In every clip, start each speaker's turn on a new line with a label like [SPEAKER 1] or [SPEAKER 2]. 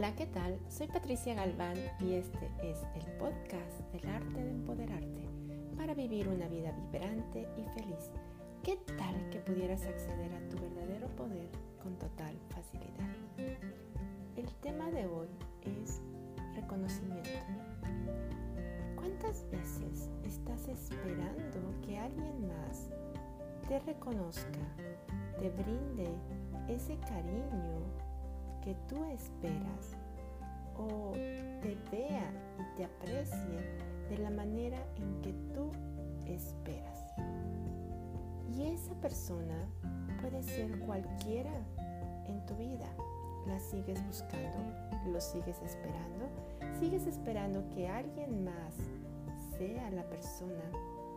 [SPEAKER 1] Hola, ¿qué tal? Soy Patricia Galván y este es el podcast del arte de empoderarte para vivir una vida vibrante y feliz. ¿Qué tal que pudieras acceder a tu verdadero poder con total facilidad? El tema de hoy es reconocimiento. ¿Cuántas veces estás esperando que alguien más te reconozca, te brinde ese cariño que tú esperas o te vea y te aprecie de la manera en que tú esperas. Y esa persona puede ser cualquiera en tu vida. La sigues buscando, lo sigues esperando, sigues esperando que alguien más sea la persona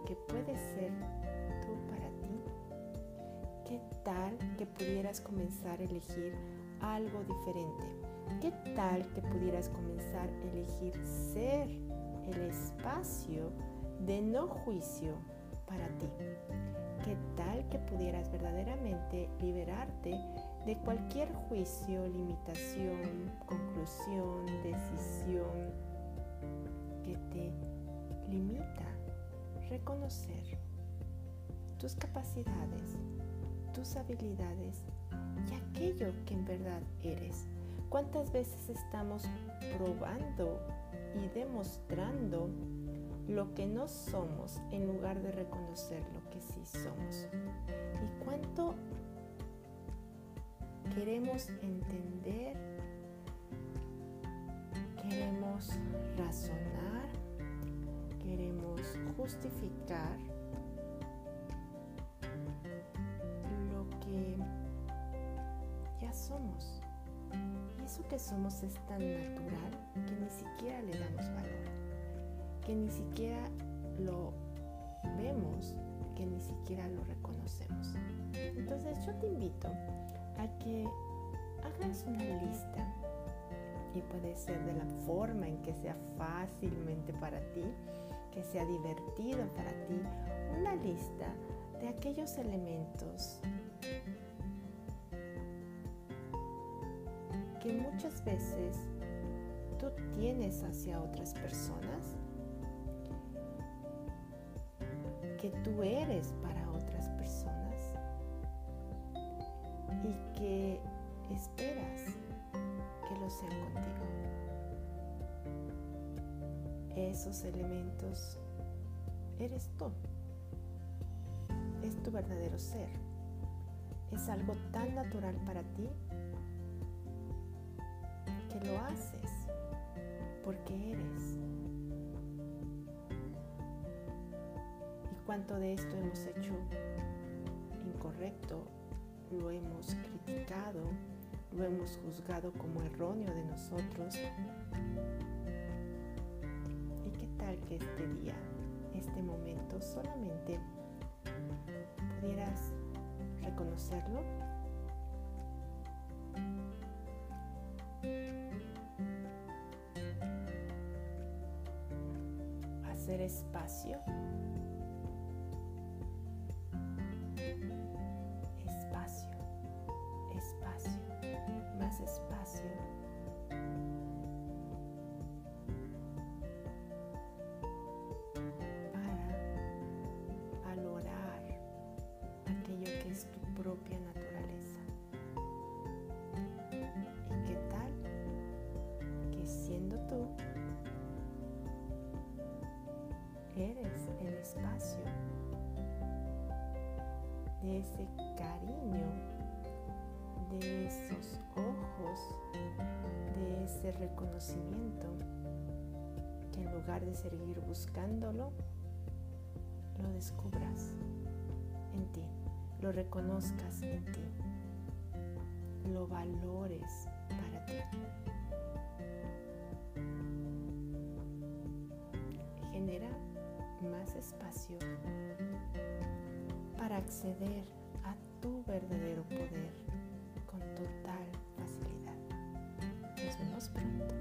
[SPEAKER 1] que puede ser tú para ti. ¿Qué tal que pudieras comenzar a elegir algo diferente. ¿Qué tal que pudieras comenzar a elegir ser el espacio de no juicio para ti? ¿Qué tal que pudieras verdaderamente liberarte de cualquier juicio, limitación, conclusión, decisión que te limita? Reconocer tus capacidades, tus habilidades y aquello que en verdad eres. ¿Cuántas veces estamos probando y demostrando lo que no somos en lugar de reconocer lo que sí somos? ¿Y cuánto queremos entender? Queremos razonar, queremos justificar somos. Y eso que somos es tan natural que ni siquiera le damos valor, que ni siquiera lo vemos, que ni siquiera lo reconocemos. Entonces yo te invito a que hagas una lista y puede ser de la forma en que sea fácilmente para ti, que sea divertido para ti, una lista de aquellos elementos muchas veces tú tienes hacia otras personas, que tú eres para otras personas y que esperas que lo sean contigo. Esos elementos eres tú. Es tu verdadero ser. Es algo tan natural para ti lo haces porque eres. ¿Y cuánto de esto hemos hecho incorrecto? Lo hemos criticado, lo hemos juzgado como erróneo de nosotros. ¿Y qué tal que este día, este momento, solamente pudieras reconocerlo? Espacio, de ese cariño, de esos ojos, de ese reconocimiento, que en lugar de seguir buscándolo, lo descubras en ti, lo reconozcas en ti, lo valores para ti. Genera más espacio acceder a tu verdadero poder con total facilidad. Nos vemos pronto.